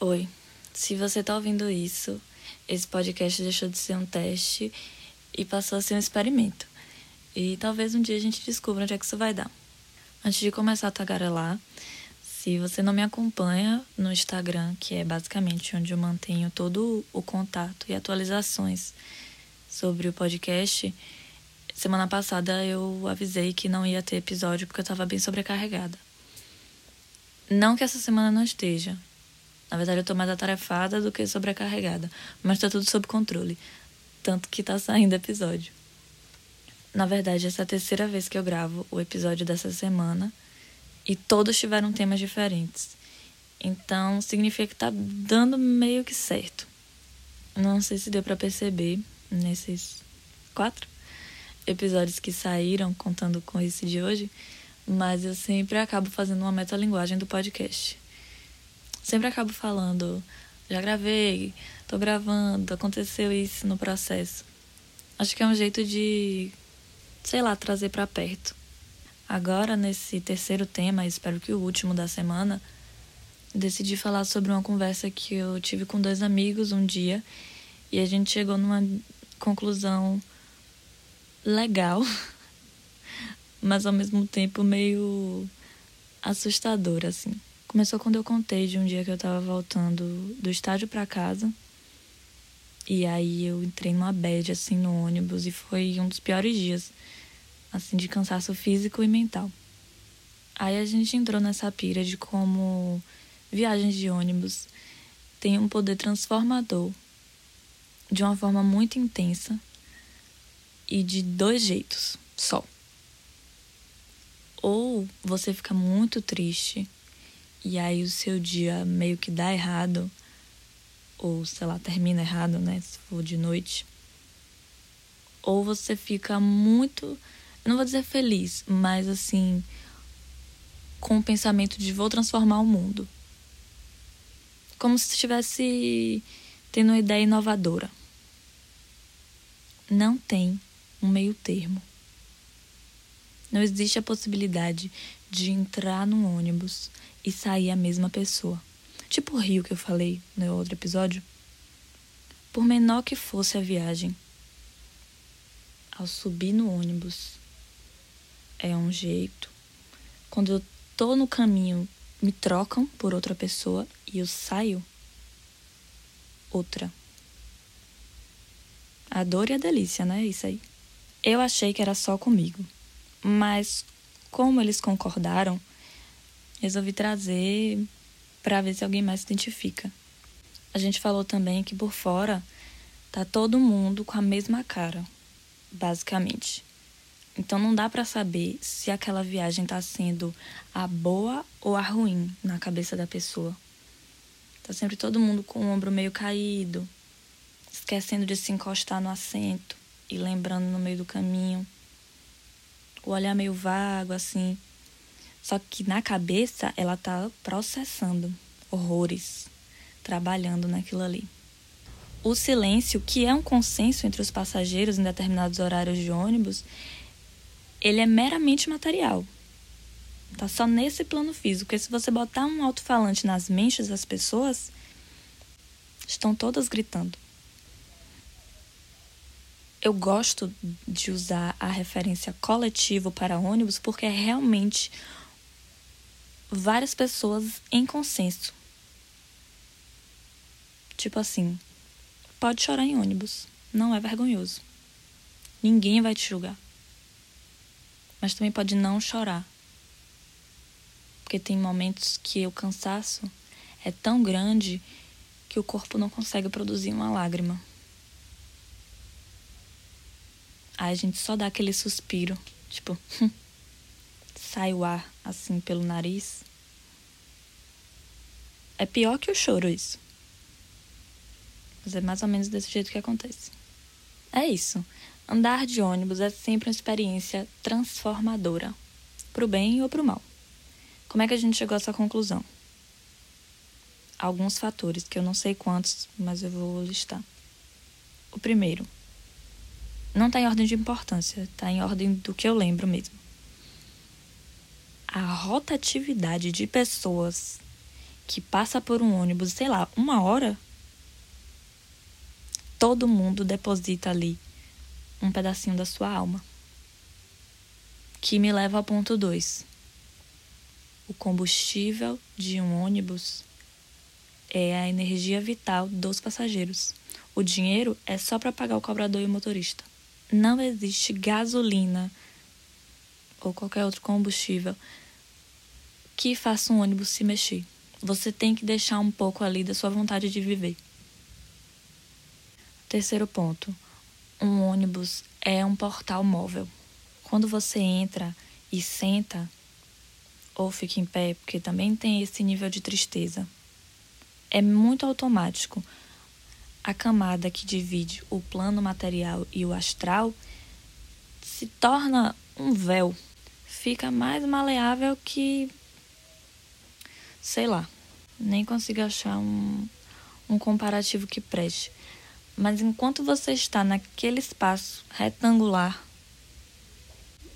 Oi, se você tá ouvindo isso, esse podcast deixou de ser um teste e passou a ser um experimento. E talvez um dia a gente descubra onde é que isso vai dar. Antes de começar a tagarelar, se você não me acompanha no Instagram, que é basicamente onde eu mantenho todo o contato e atualizações sobre o podcast, semana passada eu avisei que não ia ter episódio porque eu estava bem sobrecarregada. Não que essa semana não esteja, na verdade, eu tô mais atarefada do que sobrecarregada. Mas tá tudo sob controle. Tanto que tá saindo episódio. Na verdade, essa é a terceira vez que eu gravo o episódio dessa semana. E todos tiveram temas diferentes. Então, significa que tá dando meio que certo. Não sei se deu para perceber nesses quatro episódios que saíram, contando com esse de hoje. Mas eu sempre acabo fazendo uma metalinguagem do podcast sempre acabo falando, já gravei, tô gravando, aconteceu isso no processo. Acho que é um jeito de, sei lá, trazer para perto. Agora, nesse terceiro tema, espero que o último da semana, decidi falar sobre uma conversa que eu tive com dois amigos um dia e a gente chegou numa conclusão legal, mas ao mesmo tempo meio assustadora, assim. Começou quando eu contei de um dia que eu tava voltando do estádio para casa. E aí eu entrei numa bad assim no ônibus e foi um dos piores dias, assim de cansaço físico e mental. Aí a gente entrou nessa pira de como viagens de ônibus têm um poder transformador de uma forma muito intensa e de dois jeitos só. Ou você fica muito triste e aí o seu dia meio que dá errado, ou sei lá, termina errado, né? Se for de noite. Ou você fica muito, não vou dizer feliz, mas assim, com o pensamento de vou transformar o mundo. Como se estivesse tendo uma ideia inovadora. Não tem um meio termo. Não existe a possibilidade de entrar num ônibus e sair a mesma pessoa. Tipo o rio que eu falei no outro episódio. Por menor que fosse a viagem, ao subir no ônibus é um jeito. Quando eu tô no caminho, me trocam por outra pessoa e eu saio outra. A dor e a delícia, né? Isso aí. Eu achei que era só comigo. Mas como eles concordaram, resolvi trazer para ver se alguém mais se identifica. A gente falou também que por fora tá todo mundo com a mesma cara, basicamente. Então não dá para saber se aquela viagem tá sendo a boa ou a ruim na cabeça da pessoa. Tá sempre todo mundo com o ombro meio caído, esquecendo de se encostar no assento e lembrando no meio do caminho. O olhar meio vago assim, só que na cabeça ela tá processando horrores, trabalhando naquilo ali. O silêncio, que é um consenso entre os passageiros em determinados horários de ônibus, ele é meramente material. Tá só nesse plano físico. Porque se você botar um alto-falante nas mentes das pessoas, estão todas gritando. Eu gosto de usar a referência coletivo para ônibus porque é realmente várias pessoas em consenso. Tipo assim, pode chorar em ônibus, não é vergonhoso. Ninguém vai te julgar. Mas também pode não chorar. Porque tem momentos que o cansaço é tão grande que o corpo não consegue produzir uma lágrima. Aí a gente só dá aquele suspiro, tipo, sai o ar assim pelo nariz. É pior que o choro isso. Mas é mais ou menos desse jeito que acontece. É isso. Andar de ônibus é sempre uma experiência transformadora, pro bem ou pro mal. Como é que a gente chegou a essa conclusão? Alguns fatores, que eu não sei quantos, mas eu vou listar. O primeiro, não está em ordem de importância, está em ordem do que eu lembro mesmo a rotatividade de pessoas que passa por um ônibus, sei lá, uma hora, todo mundo deposita ali um pedacinho da sua alma. Que me leva ao ponto 2. O combustível de um ônibus é a energia vital dos passageiros. O dinheiro é só para pagar o cobrador e o motorista. Não existe gasolina ou qualquer outro combustível que faça um ônibus se mexer. Você tem que deixar um pouco ali da sua vontade de viver. Terceiro ponto: um ônibus é um portal móvel. Quando você entra e senta, ou fica em pé, porque também tem esse nível de tristeza, é muito automático. A camada que divide o plano material e o astral se torna um véu. Fica mais maleável que. sei lá. Nem consigo achar um, um comparativo que preste. Mas enquanto você está naquele espaço retangular,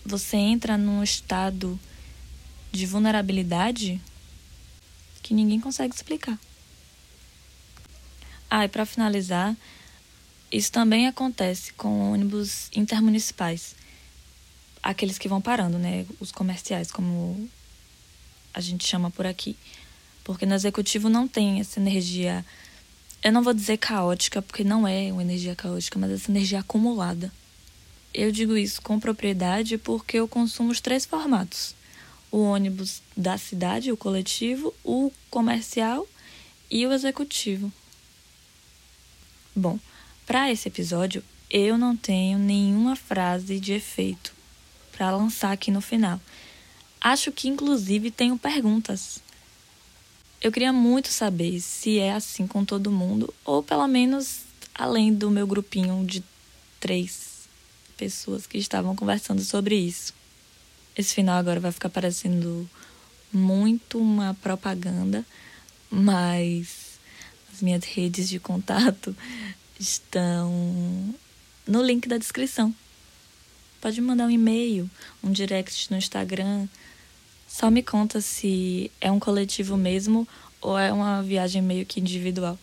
você entra num estado de vulnerabilidade que ninguém consegue explicar. Ah, e para finalizar, isso também acontece com ônibus intermunicipais. Aqueles que vão parando, né? Os comerciais, como a gente chama por aqui. Porque no executivo não tem essa energia eu não vou dizer caótica, porque não é uma energia caótica, mas essa energia acumulada. Eu digo isso com propriedade porque eu consumo os três formatos: o ônibus da cidade, o coletivo, o comercial e o executivo. Bom, para esse episódio, eu não tenho nenhuma frase de efeito para lançar aqui no final. Acho que inclusive tenho perguntas. Eu queria muito saber se é assim com todo mundo, ou pelo menos além do meu grupinho de três pessoas que estavam conversando sobre isso. Esse final agora vai ficar parecendo muito uma propaganda, mas as minhas redes de contato estão no link da descrição. Pode mandar um e-mail, um direct no Instagram, só me conta se é um coletivo mesmo ou é uma viagem meio que individual.